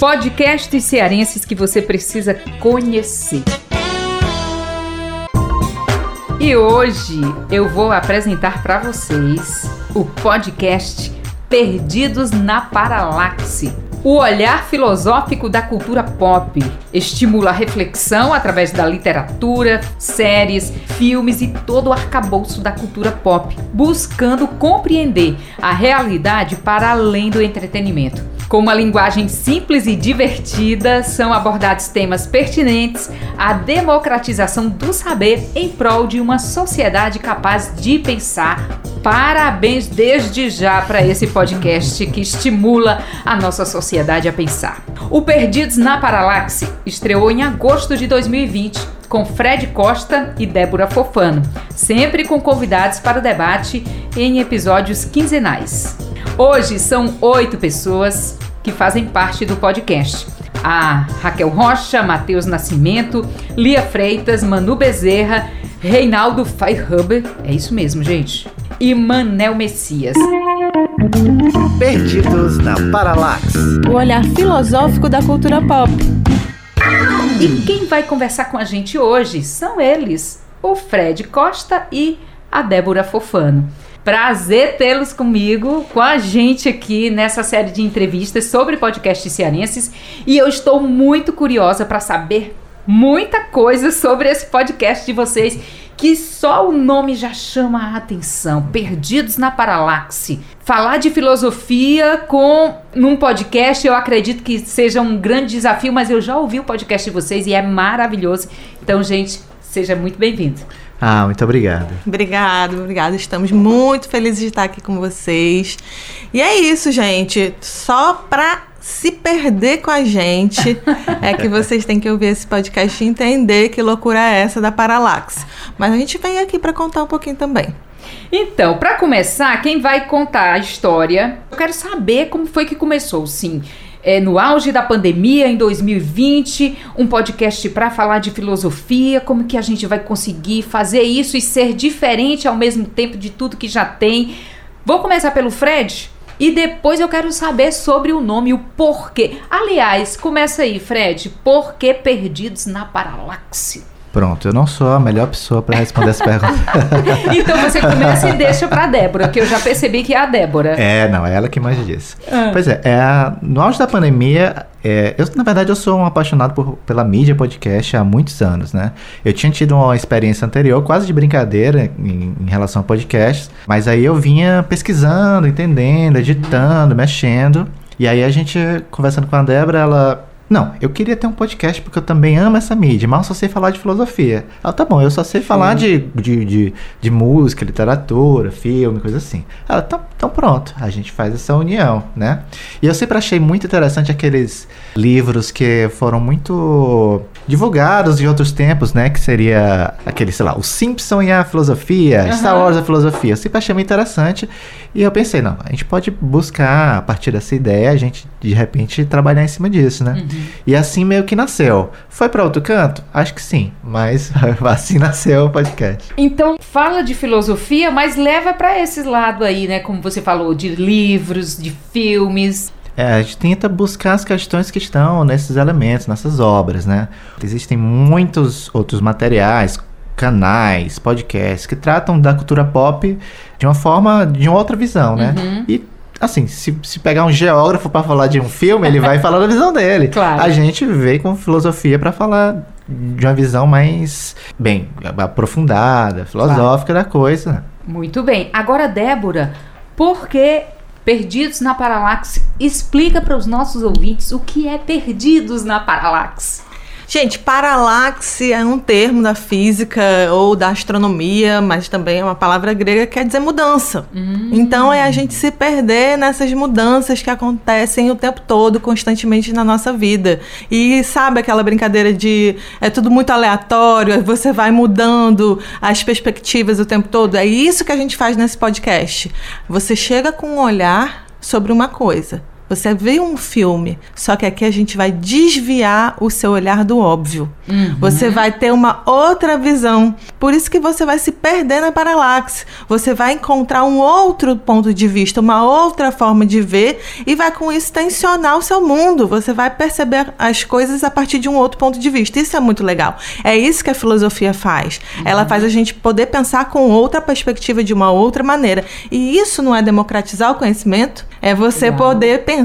Podcasts cearenses que você precisa conhecer. E hoje eu vou apresentar para vocês o podcast Perdidos na Paralaxe. O olhar filosófico da cultura pop estimula a reflexão através da literatura, séries, filmes e todo o arcabouço da cultura pop, buscando compreender a realidade para além do entretenimento. Com uma linguagem simples e divertida, são abordados temas pertinentes à democratização do saber em prol de uma sociedade capaz de pensar. Parabéns desde já para esse podcast que estimula a nossa sociedade a pensar. O Perdidos na Paralaxe estreou em agosto de 2020 com Fred Costa e Débora Fofano, sempre com convidados para o debate em episódios quinzenais. Hoje são oito pessoas que fazem parte do podcast. A Raquel Rocha, Matheus Nascimento, Lia Freitas, Manu Bezerra, Reinaldo Feierhuber, é isso mesmo, gente, e Manel Messias. Perdidos na Paralax. O olhar filosófico da cultura pop. E quem vai conversar com a gente hoje são eles, o Fred Costa e a Débora Fofano. Prazer tê-los comigo, com a gente aqui nessa série de entrevistas sobre podcasts cearenses. E eu estou muito curiosa para saber muita coisa sobre esse podcast de vocês, que só o nome já chama a atenção. Perdidos na Paralaxe. Falar de filosofia com num podcast, eu acredito que seja um grande desafio, mas eu já ouvi o podcast de vocês e é maravilhoso. Então, gente, seja muito bem-vindo. Ah, muito obrigado. Obrigado, obrigado. Estamos muito felizes de estar aqui com vocês. E é isso, gente. Só para se perder com a gente é que vocês têm que ouvir esse podcast e entender que loucura é essa da Paralax. Mas a gente vem aqui para contar um pouquinho também. Então, para começar, quem vai contar a história? Eu quero saber como foi que começou, sim é, no auge da pandemia em 2020, um podcast para falar de filosofia, como que a gente vai conseguir fazer isso e ser diferente ao mesmo tempo de tudo que já tem. Vou começar pelo Fred e depois eu quero saber sobre o nome, o porquê. Aliás, começa aí, Fred. Por que perdidos na paralaxe? Pronto, eu não sou a melhor pessoa para responder essa pergunta. então você começa e deixa para Débora, que eu já percebi que é a Débora. É, não, é ela que mais disse. Ah. Pois é, é, no auge da pandemia, é, eu, na verdade, eu sou um apaixonado por, pela mídia podcast há muitos anos, né? Eu tinha tido uma experiência anterior, quase de brincadeira, em, em relação a podcasts, mas aí eu vinha pesquisando, entendendo, editando, mexendo. E aí a gente, conversando com a Débora, ela não, eu queria ter um podcast porque eu também amo essa mídia, mas só sei falar de filosofia. Ah, tá bom, eu só sei falar de, de, de, de, música, literatura, filme, coisa assim. Ah, então, então pronto, a gente faz essa união, né? E eu sempre achei muito interessante aqueles livros que foram muito divulgados em outros tempos, né? Que seria aquele, sei lá, o Simpson e a filosofia, uhum. Star Wars e a filosofia. Eu sempre achei muito interessante. E eu pensei, não, a gente pode buscar, a partir dessa ideia, a gente de repente trabalhar em cima disso, né? Uhum. E assim meio que nasceu. Foi para outro canto? Acho que sim, mas assim nasceu o podcast. Então, fala de filosofia, mas leva para esse lado aí, né? Como você falou, de livros, de filmes. É, a gente tenta buscar as questões que estão nesses elementos, nessas obras, né? Existem muitos outros materiais, canais, podcasts que tratam da cultura pop de uma forma, de uma outra visão, né? Uhum. E assim, se, se pegar um geógrafo para falar de um filme, ele vai falar da visão dele. Claro. A gente veio com filosofia para falar de uma visão mais, bem, aprofundada, filosófica claro. da coisa. Muito bem. Agora, Débora, por que Perdidos na Paralaxe? Explica para os nossos ouvintes o que é Perdidos na Paralaxe. Gente, paralaxe é um termo da física ou da astronomia, mas também é uma palavra grega que quer dizer mudança. Hum. Então é a gente se perder nessas mudanças que acontecem o tempo todo, constantemente na nossa vida. E sabe aquela brincadeira de é tudo muito aleatório, você vai mudando as perspectivas o tempo todo? É isso que a gente faz nesse podcast. Você chega com um olhar sobre uma coisa Você vê um filme, só que aqui a gente vai desviar o seu olhar do óbvio. Uhum. Você vai ter uma outra visão. Por isso que você vai se perder na paralaxe. Você vai encontrar um outro ponto de vista, uma outra forma de ver e vai com isso tensionar o seu mundo. Você vai perceber as coisas a partir de um outro ponto de vista. Isso é muito legal. É isso que a filosofia faz. Uhum. Ela faz a gente poder pensar com outra perspectiva de uma outra maneira. E isso não é democratizar o conhecimento? É você Uau. poder pensar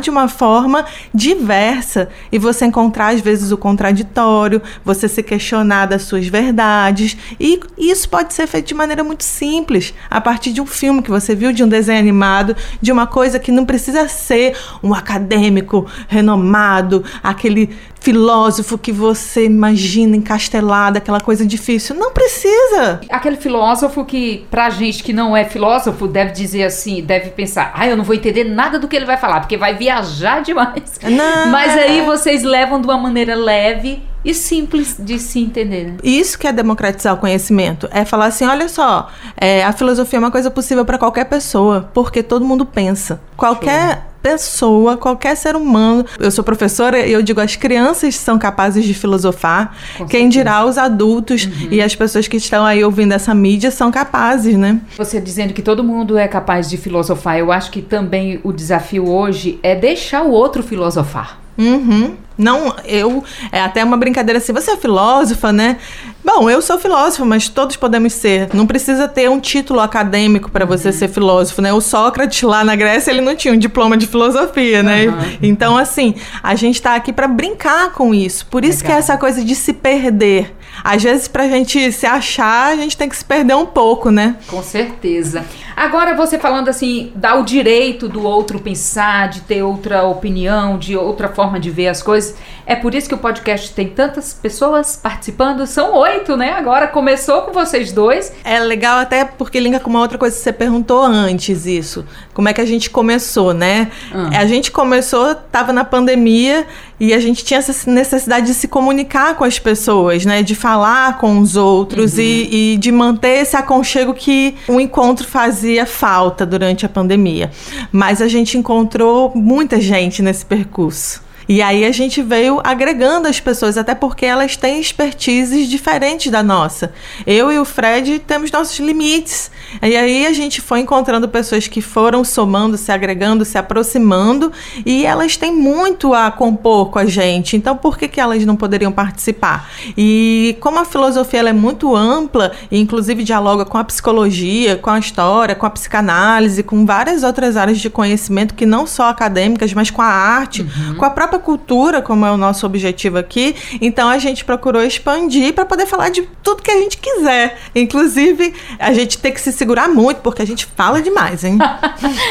de uma forma diversa e você encontrar, às vezes, o contraditório, você se questionar das suas verdades. E isso pode ser feito de maneira muito simples, a partir de um filme que você viu, de um desenho animado, de uma coisa que não precisa ser um acadêmico renomado, aquele filósofo que você imagina encastelado, aquela coisa difícil. Não precisa. Aquele filósofo que, pra gente que não é filósofo, deve dizer assim, deve pensar, ah, eu não vou entender nada do que ele vai falar, porque vai viajar demais. Não, Mas é... aí vocês levam de uma maneira leve e simples de se entender. Né? Isso que é democratizar o conhecimento. É falar assim: olha só, é, a filosofia é uma coisa possível para qualquer pessoa, porque todo mundo pensa. Qualquer. Pessoa, qualquer ser humano. Eu sou professora e eu digo as crianças são capazes de filosofar. Com Quem certeza. dirá os adultos uhum. e as pessoas que estão aí ouvindo essa mídia são capazes, né? Você dizendo que todo mundo é capaz de filosofar, eu acho que também o desafio hoje é deixar o outro filosofar. Uhum. Não, eu. É até uma brincadeira assim. Você é filósofa, né? Bom, eu sou filósofa, mas todos podemos ser. Não precisa ter um título acadêmico para você uhum. ser filósofo, né? O Sócrates lá na Grécia, ele não tinha um diploma de filosofia, né? Uhum. Então, assim, a gente está aqui para brincar com isso. Por isso Legal. que é essa coisa de se perder. Às vezes, para a gente se achar, a gente tem que se perder um pouco, né? Com certeza. Agora, você falando assim, dá o direito do outro pensar, de ter outra opinião, de outra forma de ver as coisas. É por isso que o podcast tem tantas pessoas participando. São oito, né? Agora começou com vocês dois. É legal até porque linka com uma outra coisa que você perguntou antes, isso. Como é que a gente começou, né? Uhum. A gente começou, tava na pandemia e a gente tinha essa necessidade de se comunicar com as pessoas, né? De falar com os outros uhum. e, e de manter esse aconchego que um encontro fazia falta durante a pandemia. Mas a gente encontrou muita gente nesse percurso. E aí a gente veio agregando as pessoas, até porque elas têm expertises diferentes da nossa. Eu e o Fred temos nossos limites. E aí a gente foi encontrando pessoas que foram somando, se agregando, se aproximando, e elas têm muito a compor com a gente. Então por que, que elas não poderiam participar? E como a filosofia é muito ampla, e inclusive dialoga com a psicologia, com a história, com a psicanálise, com várias outras áreas de conhecimento que não só acadêmicas, mas com a arte, uhum. com a própria cultura, como é o nosso objetivo aqui. Então a gente procurou expandir para poder falar de tudo que a gente quiser. Inclusive, a gente tem que se segurar muito, porque a gente fala demais, hein?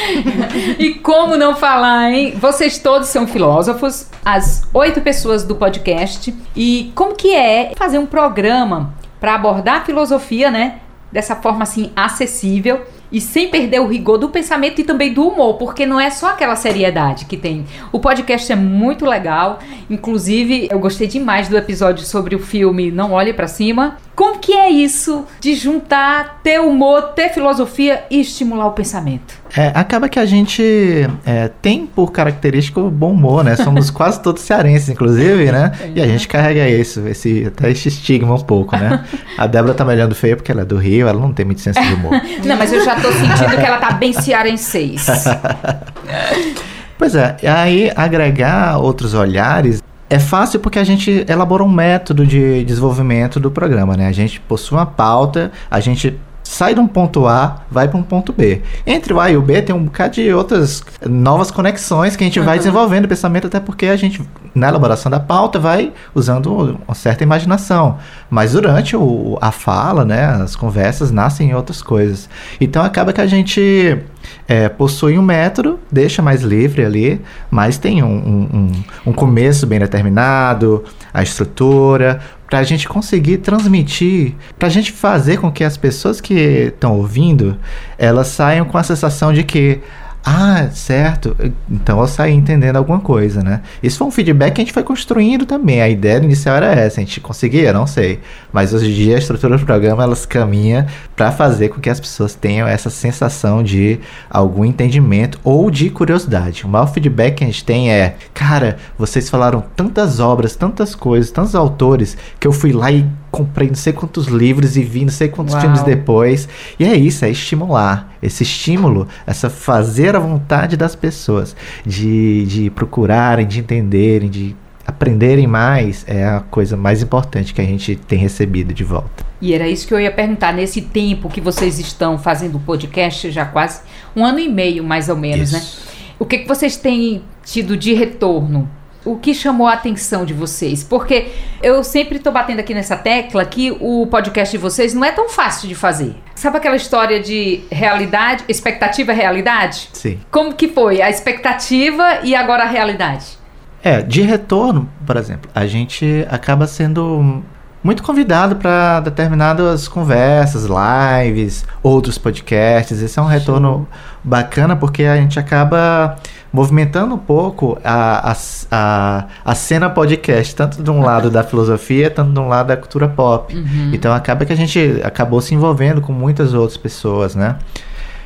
e como não falar, hein? Vocês todos são filósofos, as oito pessoas do podcast. E como que é fazer um programa para abordar a filosofia, né? Dessa forma assim acessível e sem perder o rigor do pensamento e também do humor, porque não é só aquela seriedade que tem. O podcast é muito legal, inclusive eu gostei demais do episódio sobre o filme Não Olhe para Cima. Como que é isso de juntar, ter humor, ter filosofia e estimular o pensamento? É, acaba que a gente é, tem por característica o bom humor, né? Somos quase todos cearenses, inclusive, né? E a gente carrega isso, esse, até esse estigma um pouco, né? A Débora tá me olhando feio porque ela é do Rio, ela não tem muito senso de humor. não, mas eu já tô sentindo que ela tá bem cearenseis. pois é, aí agregar outros olhares é fácil porque a gente elabora um método de desenvolvimento do programa, né? A gente possui uma pauta, a gente sai de um ponto A, vai para um ponto B. Entre o A e o B tem um bocado de outras novas conexões que a gente uhum. vai desenvolvendo o pensamento, até porque a gente, na elaboração da pauta, vai usando uma certa imaginação. Mas durante o, a fala, né, as conversas nascem outras coisas. Então acaba que a gente é, possui um método, deixa mais livre ali, mas tem um, um, um começo bem determinado, a estrutura, para a gente conseguir transmitir, para a gente fazer com que as pessoas que estão ouvindo, elas saiam com a sensação de que Ah, certo. Então eu saí entendendo alguma coisa, né? Isso foi um feedback que a gente foi construindo também. A ideia inicial era essa. A gente conseguia? Não sei. Mas hoje em dia a estrutura do programa elas caminha para fazer com que as pessoas tenham essa sensação de algum entendimento ou de curiosidade. O maior feedback que a gente tem é: cara, vocês falaram tantas obras, tantas coisas, tantos autores, que eu fui lá e comprei não sei quantos livros e vi não sei quantos Uau. filmes depois. E é isso, é estimular. Esse estímulo, essa fazer a vontade das pessoas de, de procurarem, de entenderem, de aprenderem mais é a coisa mais importante que a gente tem recebido de volta. E era isso que eu ia perguntar. Nesse tempo que vocês estão fazendo o podcast, já quase um ano e meio, mais ou menos, né? isso. né? O que, que vocês têm tido de retorno o que chamou a atenção de vocês? Porque eu sempre estou batendo aqui nessa tecla que o podcast de vocês não é tão fácil de fazer. Sabe aquela história de realidade, expectativa realidade? Sim. Como que foi a expectativa e agora a realidade? É, de retorno, por exemplo, a gente acaba sendo muito convidado para determinadas conversas, lives, outros podcasts. Esse é um retorno Sim. bacana porque a gente acaba movimentando um pouco a, a, a, a, cena podcast, tanto de um lado da filosofia, tanto de um lado da cultura pop. Uhum. Então acaba que a gente acabou se envolvendo com muitas outras pessoas, né?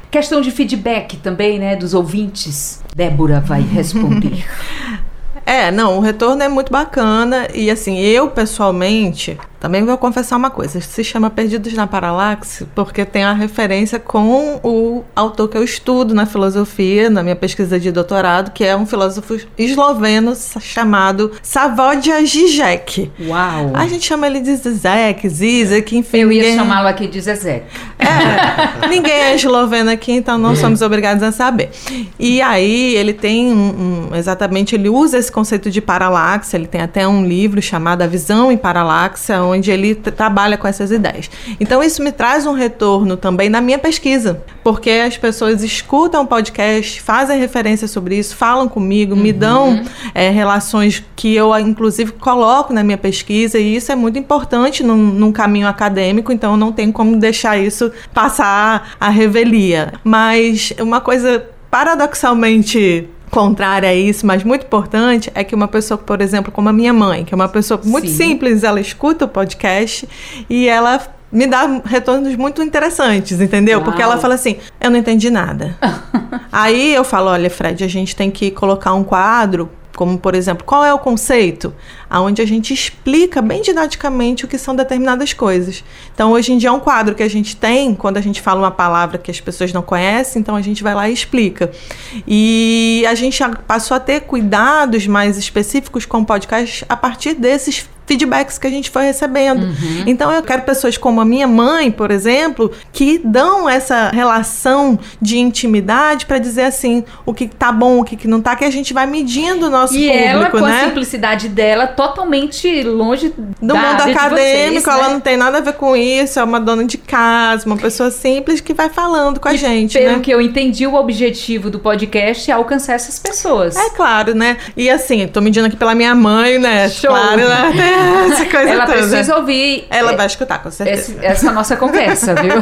Questão de feedback também, né, dos ouvintes. Débora vai responder. É, não, o retorno é muito bacana e assim, eu pessoalmente também vou confessar uma coisa, se chama Perdidos na Paralaxe porque tem a referência com o autor que eu estudo na filosofia, na minha pesquisa de doutorado, que é um filósofo esloveno chamado Savodia Zizek. Uau! A gente chama ele de Zizek, Zizek, enfim. Eu ia ninguém... chamá-lo aqui de Zezek. É, ninguém é esloveno aqui, então não somos obrigados a saber. E aí ele tem um, um, exatamente, ele usa esse conceito de paralaxe, ele tem até um livro chamado A Visão em Paralaxe, onde ele trabalha com essas ideias. Então isso me traz um retorno também na minha pesquisa, porque as pessoas escutam o podcast, fazem referência sobre isso, falam comigo, uhum. me dão é, relações que eu inclusive coloco na minha pesquisa e isso é muito importante num, num caminho acadêmico, então não tem como deixar isso passar a revelia. Mas uma coisa paradoxalmente contrária a isso, mas muito importante, é que uma pessoa, por exemplo, como a minha mãe, que é uma pessoa muito Sim. simples, ela escuta o podcast e ela me dá retornos muito interessantes, entendeu? Uau. Porque ela fala assim: eu não entendi nada. Aí eu falo: olha, Fred, a gente tem que colocar um quadro como por exemplo, qual é o conceito? Aonde a gente explica bem didaticamente o que são determinadas coisas. Então, hoje em dia é um quadro que a gente tem quando a gente fala uma palavra que as pessoas não conhecem, então a gente vai lá e explica. E a gente passou a ter cuidados mais específicos com o podcast a partir desses feedbacks que a gente foi recebendo. Uhum. Então eu quero pessoas como a minha mãe, por exemplo, que dão essa relação de intimidade para dizer assim o que tá bom, o que, que não tá, que a gente vai medindo o nosso e público, ela, com né? a simplicidade dela, totalmente longe do mundo acadêmico, vocês, ela né? não tem nada a ver com isso, é uma dona de casa, uma pessoa simples que vai falando com a e gente, pelo né? que eu entendi, o objetivo do podcast é alcançar essas pessoas. É claro, né? E assim, tô medindo aqui pela minha mãe, né? Show. Claro, né? Essa coisa ela toda. precisa ouvir. Ela é, vai escutar, com certeza. Esse, essa nossa conversa, viu?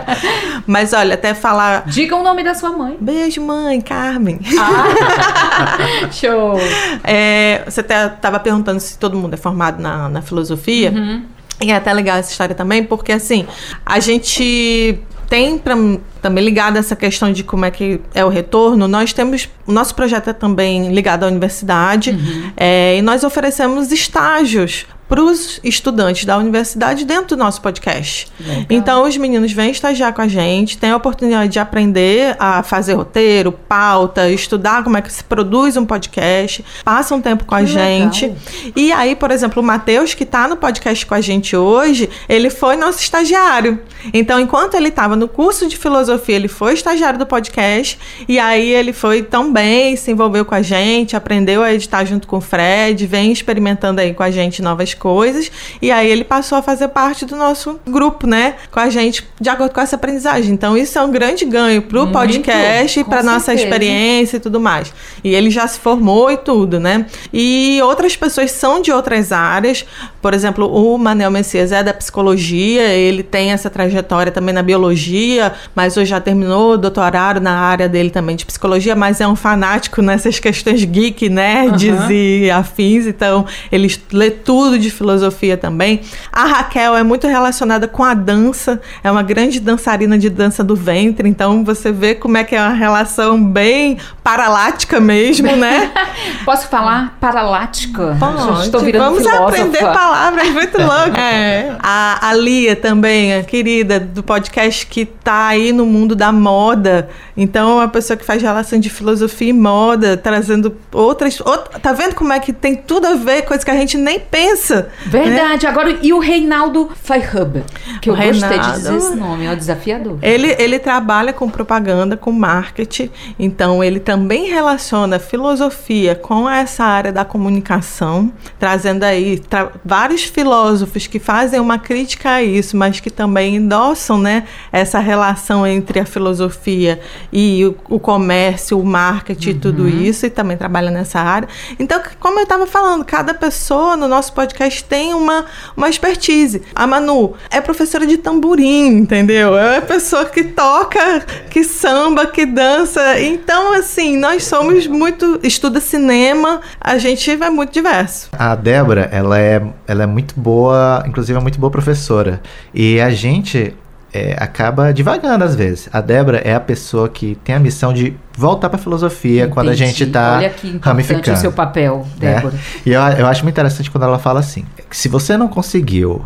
Mas olha, até falar. Diga o nome da sua mãe. Beijo, mãe, Carmen. Ah. Show. É, você estava perguntando se todo mundo é formado na, na filosofia. Uhum. E é até legal essa história também, porque assim, a gente tem pra, também ligado essa questão de como é que é o retorno, nós temos. O nosso projeto é também ligado à universidade Uhum. é, e nós oferecemos estágios para os estudantes da universidade dentro do nosso podcast. Legal. Então, os meninos vêm estagiar com a gente, têm a oportunidade de aprender a fazer roteiro, pauta, estudar como é que se produz um podcast, passam um tempo com a Que gente. legal. E aí, por exemplo, o Matheus, que está no podcast com a gente hoje, ele foi nosso estagiário. Então, enquanto ele estava no curso de filosofia, ele foi estagiário do podcast, e aí ele foi tão bem, se envolveu com a gente, aprendeu a editar junto com o Fred, vem experimentando aí com a gente novas coisas. E aí ele passou a fazer parte do nosso grupo, né? Com a gente, de acordo com essa aprendizagem. Então, isso é um grande ganho pro Muito, podcast, com para nossa certeza. experiência e tudo mais. E ele já se formou e tudo, né? E outras pessoas são de outras áreas. Por exemplo, o Manel Messias é da psicologia, ele tem essa trajetória também na biologia, mas hoje já terminou o doutorado na área dele também de psicologia, mas é um fanático nessas questões geek, nerds Aham. e afins, então ele lê tudo de filosofia também. A Raquel é muito relacionada com a dança, é uma grande dançarina de dança do ventre, então você vê como é que é uma relação bem paralática mesmo, né? Posso falar paralática? Pode. Estou virando Vamos filósofa. aprender palavras muito loucas. É. A, a Lia também, a querida do podcast que tá aí no mundo da moda. Então, é uma pessoa que faz relação de filosofia e moda, trazendo outras. out- tá vendo como é que tem tudo a ver, coisa que a gente nem pensa. né? Verdade. Agora, e o Reinaldo Feihub? Que eu O gostei de Reinaldo- dizer esse nome, é o desafiador. Ele, ele trabalha com propaganda, com marketing, então ele também relaciona filosofia com essa área da comunicação, trazendo aí tra- vários filósofos que fazem uma crítica a isso, mas que também endossam né, essa relação entre a filosofia e o, o comércio, o marketing e tudo isso, e também trabalha nessa área. Então, como eu estava falando, cada pessoa no nosso podcast tem uma, uma expertise. A Manu é professora de tamborim, entendeu? É uma pessoa que toca, que samba, que dança. Então, assim, nós somos muito. estuda cinema, a gente é muito diverso. A Débora, ela é, ela é muito boa, inclusive é muito boa professora. E a gente é, acaba divagando às vezes. A Débora é a pessoa que tem a missão de voltar para filosofia quando a Entendi. gente tá Olha que importante ramificando. o seu papel, né? Débora. E eu, eu acho muito interessante quando ela fala assim: se você não conseguiu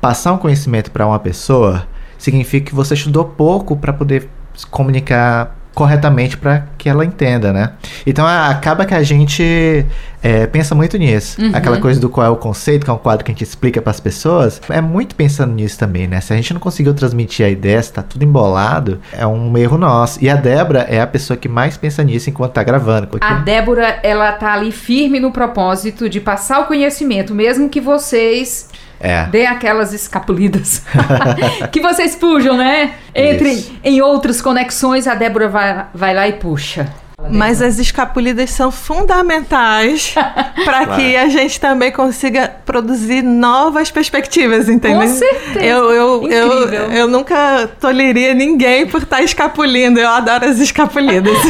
passar um conhecimento para uma pessoa, significa que você estudou pouco para poder comunicar corretamente para que ela entenda, né? Então acaba que a gente é, pensa muito nisso. Uhum. Aquela coisa do qual é o conceito, que é um quadro que a gente explica para as pessoas, é muito pensando nisso também, né? Se a gente não conseguiu transmitir a ideia, se tá tudo embolado, é um erro nosso. E a Débora é a pessoa que mais pensa nisso enquanto tá gravando. porque- A Débora, ela tá ali firme no propósito de passar o conhecimento, mesmo que vocês É. Dê aquelas escapulidas. que vocês pujam, né? Entrem Isso. em outras conexões, a Débora vai, vai lá e puxa. Mas as escapulidas são fundamentais para Claro. que a gente também consiga produzir novas perspectivas, entendeu? Com certeza. Eu, eu, eu, Incrível. eu nunca tolheria ninguém por estar escapulindo. Eu adoro as escapulidas.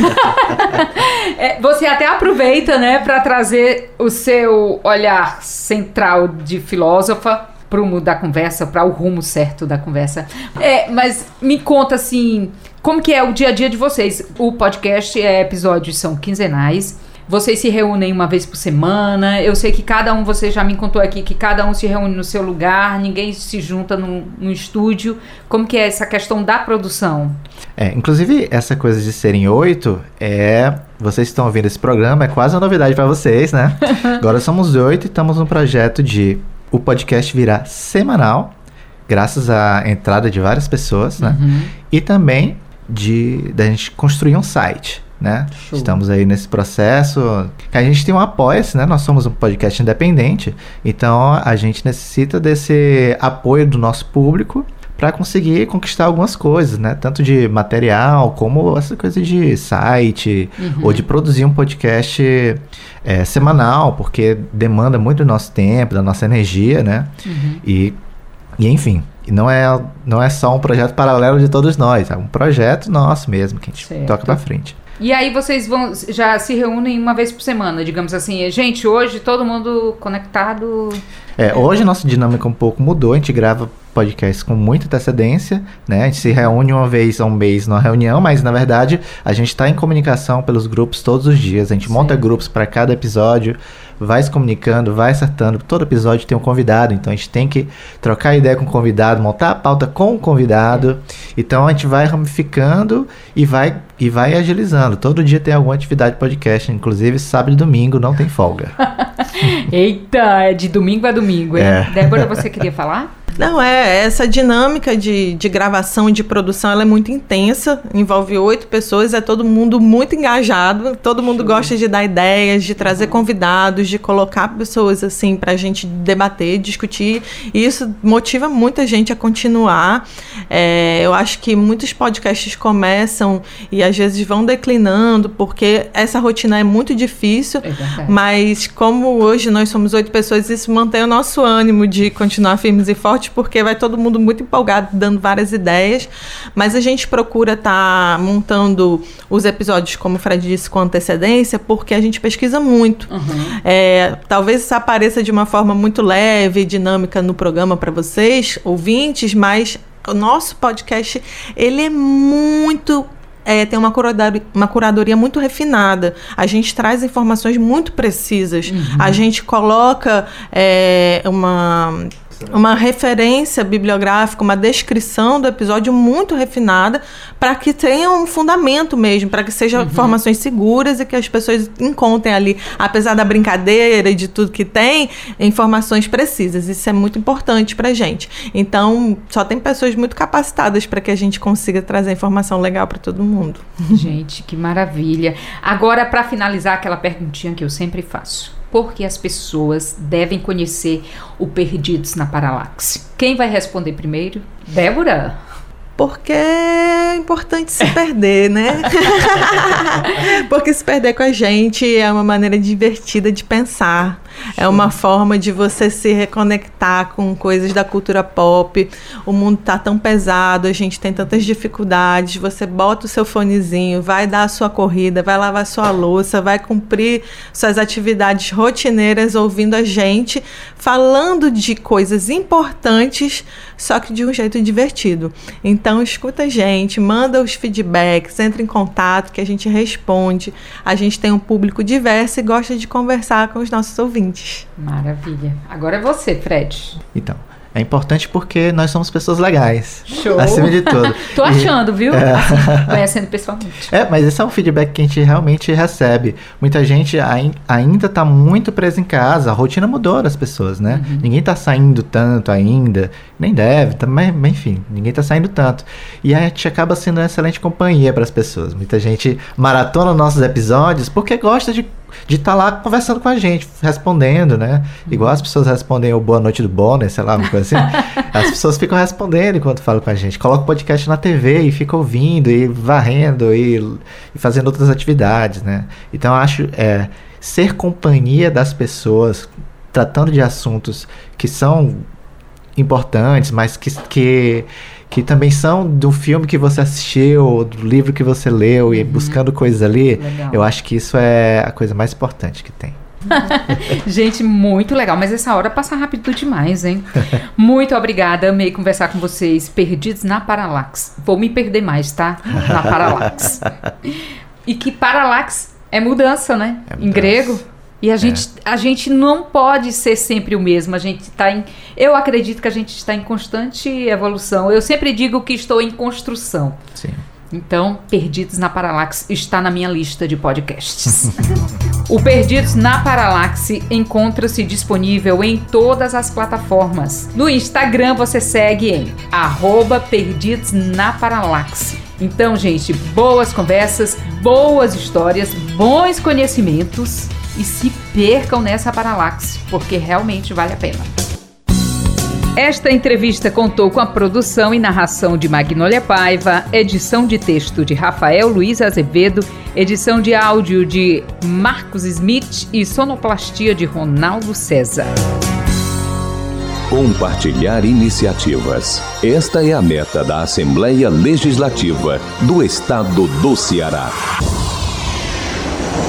É, você até aproveita, né, para trazer o seu olhar central de filósofa pro rumo da conversa, para o rumo certo da conversa. É, mas me conta assim, como que é o dia a dia de vocês? O podcast é episódios são quinzenais. Vocês se reúnem uma vez por semana. Eu sei que cada um, você já me contou aqui, que cada um se reúne no seu lugar, ninguém se junta no, no estúdio. Como que é essa questão da produção? É, inclusive, essa coisa de serem oito é. Vocês estão ouvindo esse programa, é quase uma novidade para vocês, né? Agora somos oito e estamos num projeto de o podcast virar semanal, graças à entrada de várias pessoas, né? Uhum. E também de da gente construir um site. Né? Estamos aí nesse processo. A gente tem um apoia-se, né? Nós somos um podcast independente, então a gente necessita desse apoio do nosso público para conseguir conquistar algumas coisas, né? Tanto de material como essa coisa de site Uhum. ou de produzir um podcast é, semanal, porque demanda muito do nosso tempo, da nossa energia, né? Uhum. E, e enfim, e não é, não é só um projeto paralelo de todos nós, é um projeto nosso mesmo que a gente Certo. toca pra frente. E aí vocês vão já se reúnem uma vez por semana, digamos assim. Gente, hoje todo mundo conectado. É, hoje nossa dinâmica um pouco mudou, a gente grava podcasts com muita antecedência, né? A gente se reúne uma vez ao mês numa reunião, mas na verdade a gente está em comunicação pelos grupos todos os dias. A gente monta Certo. grupos para cada episódio, vai se comunicando, vai acertando. Todo episódio tem um convidado, então a gente tem que trocar ideia com o convidado, montar a pauta com o convidado. Então a gente vai ramificando e vai e vai agilizando. Todo dia tem alguma atividade podcast, inclusive sábado e domingo não tem folga. Eita, é de domingo a domingo, hein? É. Débora, você queria falar? Não, é, essa dinâmica de, de gravação e de produção, ela é muito intensa, envolve oito pessoas, é todo mundo muito engajado, todo mundo gosta de dar ideias, de trazer convidados, de colocar pessoas assim pra gente debater, discutir, e isso motiva muita gente a continuar. É, eu acho que muitos podcasts começam e às vezes vão declinando, porque essa rotina é muito difícil, É mas como hoje nós somos oito pessoas, isso mantém o nosso ânimo de continuar firmes e fortes, porque vai todo mundo muito empolgado, dando várias ideias. Mas a gente procura estar montando os episódios, como o Fred disse, com antecedência, porque a gente pesquisa muito. Uhum. É, talvez isso apareça de uma forma muito leve e dinâmica no programa para vocês, ouvintes, mas o nosso podcast ele é muito é, tem uma curadoria, uma curadoria muito refinada. A gente traz informações muito precisas. A gente coloca é, uma uma referência bibliográfica, uma descrição do episódio muito refinada para que tenha um fundamento mesmo, para que sejam informações seguras e que as pessoas encontrem ali, apesar da brincadeira e de tudo que tem, informações precisas. Isso é muito importante para gente. Então, só tem pessoas muito capacitadas para que a gente consiga trazer informação legal para todo mundo. Gente, que maravilha. Agora, para finalizar aquela perguntinha que eu sempre faço. Por que as pessoas devem conhecer o Perdidos na Paralaxe? Quem vai responder primeiro? Débora? Porque é importante se perder, né? Porque se perder com a gente é uma maneira divertida de pensar. É uma forma de você se reconectar com coisas da cultura pop. O mundo tá tão pesado, a gente tem tantas dificuldades. Você bota o seu fonezinho, vai dar a sua corrida, vai lavar sua louça, vai cumprir suas atividades rotineiras ouvindo a gente, falando de coisas importantes, só que de um jeito divertido. Então escuta a gente, manda os feedbacks, entra em contato que a gente responde. A gente tem um público diverso e gosta de conversar com os nossos ouvintes. Maravilha. Agora é você, Fred. Então, é importante porque nós somos pessoas legais. Show. Acima de tudo. Tô E- achando, viu? Assim, conhecendo pessoalmente. É, mas esse é um feedback que a gente realmente recebe. Muita gente ai- ainda tá muito presa em casa, a rotina mudou das pessoas, né? Ninguém tá saindo tanto ainda, nem deve, tá- mas mas enfim, ninguém tá saindo tanto. E a gente acaba sendo uma excelente companhia para as pessoas. Muita gente maratona nossos episódios porque gosta de de estar lá conversando com a gente, respondendo, né? Igual as pessoas respondem o boa noite do Bonner, sei lá, uma coisa assim. as pessoas ficam respondendo enquanto falam com a gente. Coloca o podcast na TV e fica ouvindo, e varrendo, e, e fazendo outras atividades, né? Então eu acho é, ser companhia das pessoas, tratando de assuntos que são importantes, mas que, que, que também são do filme que você assistiu, do livro que você leu, e buscando coisas ali, Legal. eu acho que isso é a coisa mais importante que tem. Gente, muito legal. Mas essa hora passa rápido demais, hein? Muito obrigada. Amei conversar com vocês. Perdidos na Paralax. Vou me perder mais, tá? Na Paralax. E que Paralax é mudança, né? É Em mudança. grego. E a gente, a gente não pode ser sempre o mesmo. A gente está em. Eu acredito que a gente está em constante evolução. Eu sempre digo que estou em construção. Sim. Então, Perdidos na Paralaxe está na minha lista de podcasts. o Perdidos na Paralaxe encontra-se disponível em todas as plataformas. No Instagram você segue em arroba Perdidos na Paralaxe. Então, gente, boas conversas, boas histórias, bons conhecimentos e se percam nessa Paralaxe, porque realmente vale a pena. Esta entrevista contou com a produção e narração de Magnólia Paiva, edição de texto de Rafael Luiz Azevedo, edição de áudio de Marcos Smith e sonoplastia de Ronaldo César. Compartilhar iniciativas. Esta é a meta da Assembleia Legislativa do Estado do Ceará.